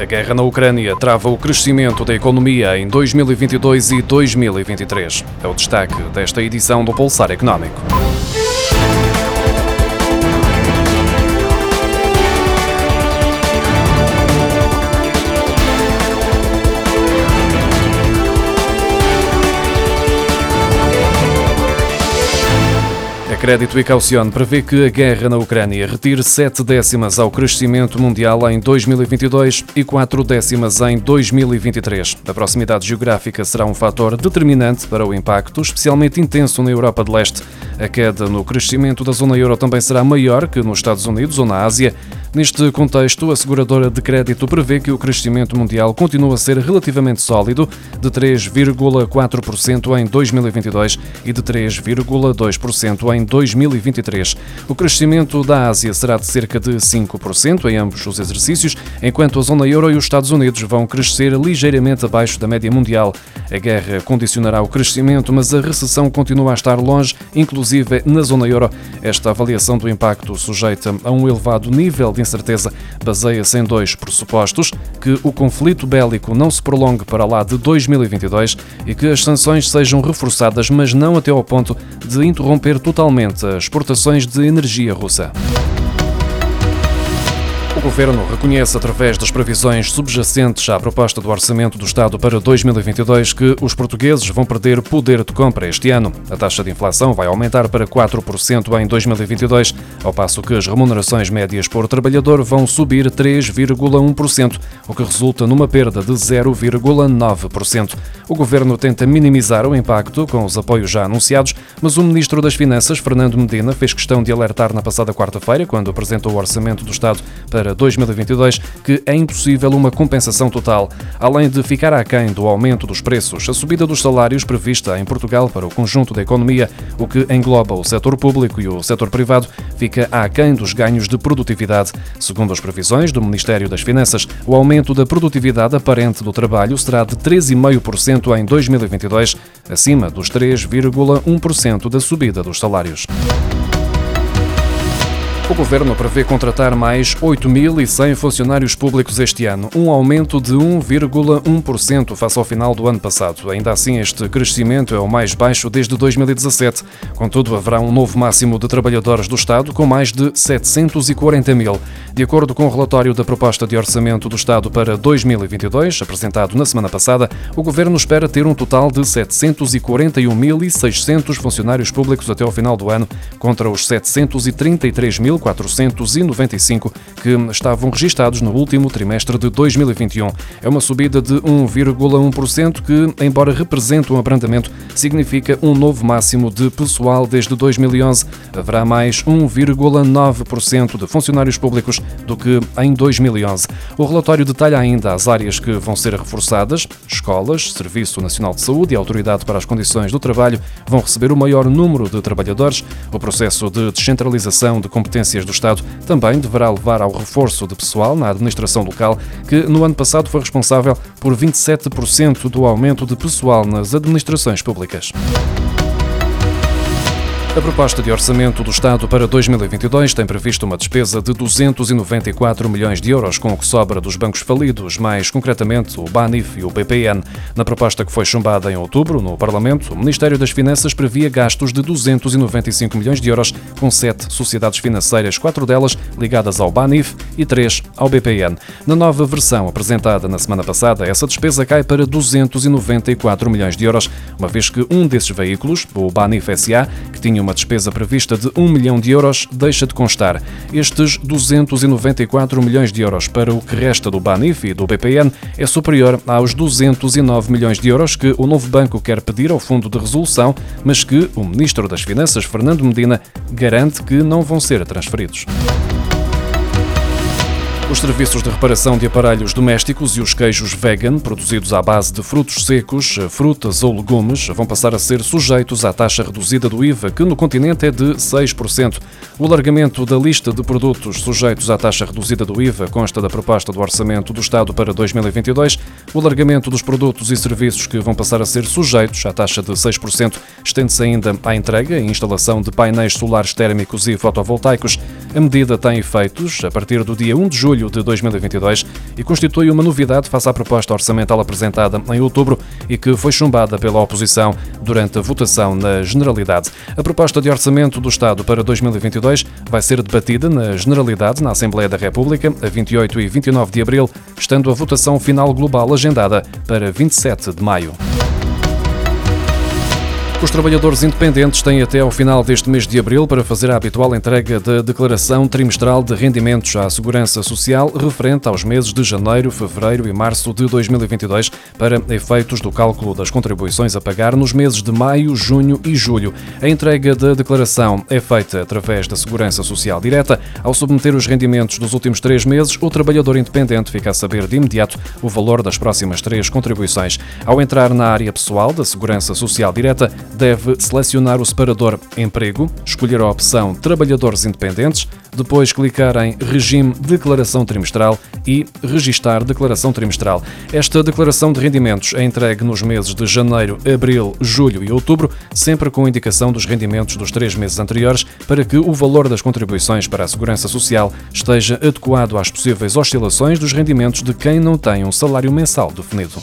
A guerra na Ucrânia trava o crescimento da economia em 2022 e 2023. É o destaque desta edição do Pulsar Económico. Crédito e Caucione prevê que a guerra na Ucrânia retire sete décimas ao crescimento mundial em 2022 e quatro décimas em 2023. A proximidade geográfica será um fator determinante para o impacto, especialmente intenso na Europa de Leste. A queda no crescimento da zona euro também será maior que nos Estados Unidos ou na Ásia. Neste contexto, a seguradora de crédito prevê que o crescimento mundial continua a ser relativamente sólido, de 3,4% em 2022 e de 3,2% em 2023. O crescimento da Ásia será de cerca de 5% em ambos os exercícios, enquanto a zona euro e os Estados Unidos vão crescer ligeiramente abaixo da média mundial. A guerra condicionará o crescimento, mas a recessão continua a estar longe, inclusive na zona euro. Esta avaliação do impacto sujeita a um elevado nível de incerteza baseia-se em dois pressupostos: que o conflito bélico não se prolongue para lá de 2022 e que as sanções sejam reforçadas, mas não até ao ponto de interromper totalmente as exportações de energia russa. O Governo reconhece, através das previsões subjacentes à proposta do Orçamento do Estado para 2022, que os portugueses vão perder poder de compra este ano. A taxa de inflação vai aumentar para 4% em 2022, ao passo que as remunerações médias por trabalhador vão subir 3,1%, o que resulta numa perda de 0,9%. O Governo tenta minimizar o impacto com os apoios já anunciados, mas o Ministro das Finanças, Fernando Medina, fez questão de alertar na passada quarta-feira, quando apresentou o Orçamento do Estado para para 2022 que é impossível uma compensação total, além de ficar aquém do aumento dos preços. A subida dos salários prevista em Portugal para o conjunto da economia, o que engloba o setor público e o setor privado, fica aquém dos ganhos de produtividade. Segundo as previsões do Ministério das Finanças, o aumento da produtividade aparente do trabalho será de 3,5% em 2022, acima dos 3,1% da subida dos salários. O governo prevê contratar mais 8.100 funcionários públicos este ano, um aumento de 1,1% face ao final do ano passado. Ainda assim, este crescimento é o mais baixo desde 2017. Contudo, haverá um novo máximo de trabalhadores do Estado, com mais de 740 mil. De acordo com o relatório da proposta de orçamento do Estado para 2022, apresentado na semana passada, o governo espera ter um total de 741.600 funcionários públicos até ao final do ano, contra os 733 mil 1.495 que estavam registados no último trimestre de 2021. É uma subida de 1,1% que, embora represente um abrandamento, significa um novo máximo de pessoal desde 2011. Haverá mais 1,9% de funcionários públicos do que em 2011. O relatório detalha ainda as áreas que vão ser reforçadas. Escolas, Serviço Nacional de Saúde e Autoridade para as Condições do Trabalho vão receber o maior número de trabalhadores. O processo de descentralização de competências agências do Estado também deverá levar ao reforço de pessoal na administração local, que no ano passado foi responsável por 27% do aumento de pessoal nas administrações públicas. A proposta de orçamento do Estado para 2022 tem previsto uma despesa de 294 milhões de euros, com o que sobra dos bancos falidos, mais concretamente o BANIF e o BPN. Na proposta que foi chumbada em outubro no Parlamento, o Ministério das Finanças previa gastos de 295 milhões de euros, com sete sociedades financeiras, quatro delas ligadas ao BANIF e três ao BPN. Na nova versão apresentada na semana passada, essa despesa cai para 294 milhões de euros, uma vez que um desses veículos, o BANIF SA, que tinha uma uma despesa prevista de 1 milhão de euros deixa de constar. Estes 294 milhões de euros para o que resta do BANIF e do BPN é superior aos 209 milhões de euros que o novo banco quer pedir ao Fundo de Resolução, mas que o Ministro das Finanças, Fernando Medina, garante que não vão ser transferidos. Os serviços de reparação de aparelhos domésticos e os queijos vegan, produzidos à base de frutos secos, frutas ou legumes, vão passar a ser sujeitos à taxa reduzida do IVA, que no continente é de 6%. O alargamento da lista de produtos sujeitos à taxa reduzida do IVA consta da proposta do Orçamento do Estado para 2022. O alargamento dos produtos e serviços que vão passar a ser sujeitos à taxa de 6% estende-se ainda à entrega e instalação de painéis solares térmicos e fotovoltaicos. A medida tem efeitos a partir do dia 1 de julho de 2022 e constitui uma novidade face à proposta orçamental apresentada em outubro e que foi chumbada pela oposição durante a votação na Generalidade. A proposta de orçamento do Estado para 2022 vai ser debatida na Generalidade na Assembleia da República a 28 e 29 de abril, estando a votação final global agendada para 27 de maio. Os trabalhadores independentes têm até ao final deste mês de abril para fazer a habitual entrega da declaração trimestral de rendimentos à Segurança Social referente aos meses de janeiro, fevereiro e março de 2022 para efeitos do cálculo das contribuições a pagar nos meses de maio, junho e julho. A entrega da declaração é feita através da Segurança Social Direta. Ao submeter os rendimentos dos últimos três meses, o trabalhador independente fica a saber de imediato o valor das próximas três contribuições. Ao entrar na área pessoal da Segurança Social Direta, deve selecionar o separador Emprego, escolher a opção Trabalhadores Independentes, depois clicar em Regime Declaração Trimestral e Registar Declaração Trimestral. Esta declaração de rendimentos é entregue nos meses de janeiro, abril, julho e outubro, sempre com indicação dos rendimentos dos três meses anteriores, para que o valor das contribuições para a Segurança Social esteja adequado às possíveis oscilações dos rendimentos de quem não tem um salário mensal definido.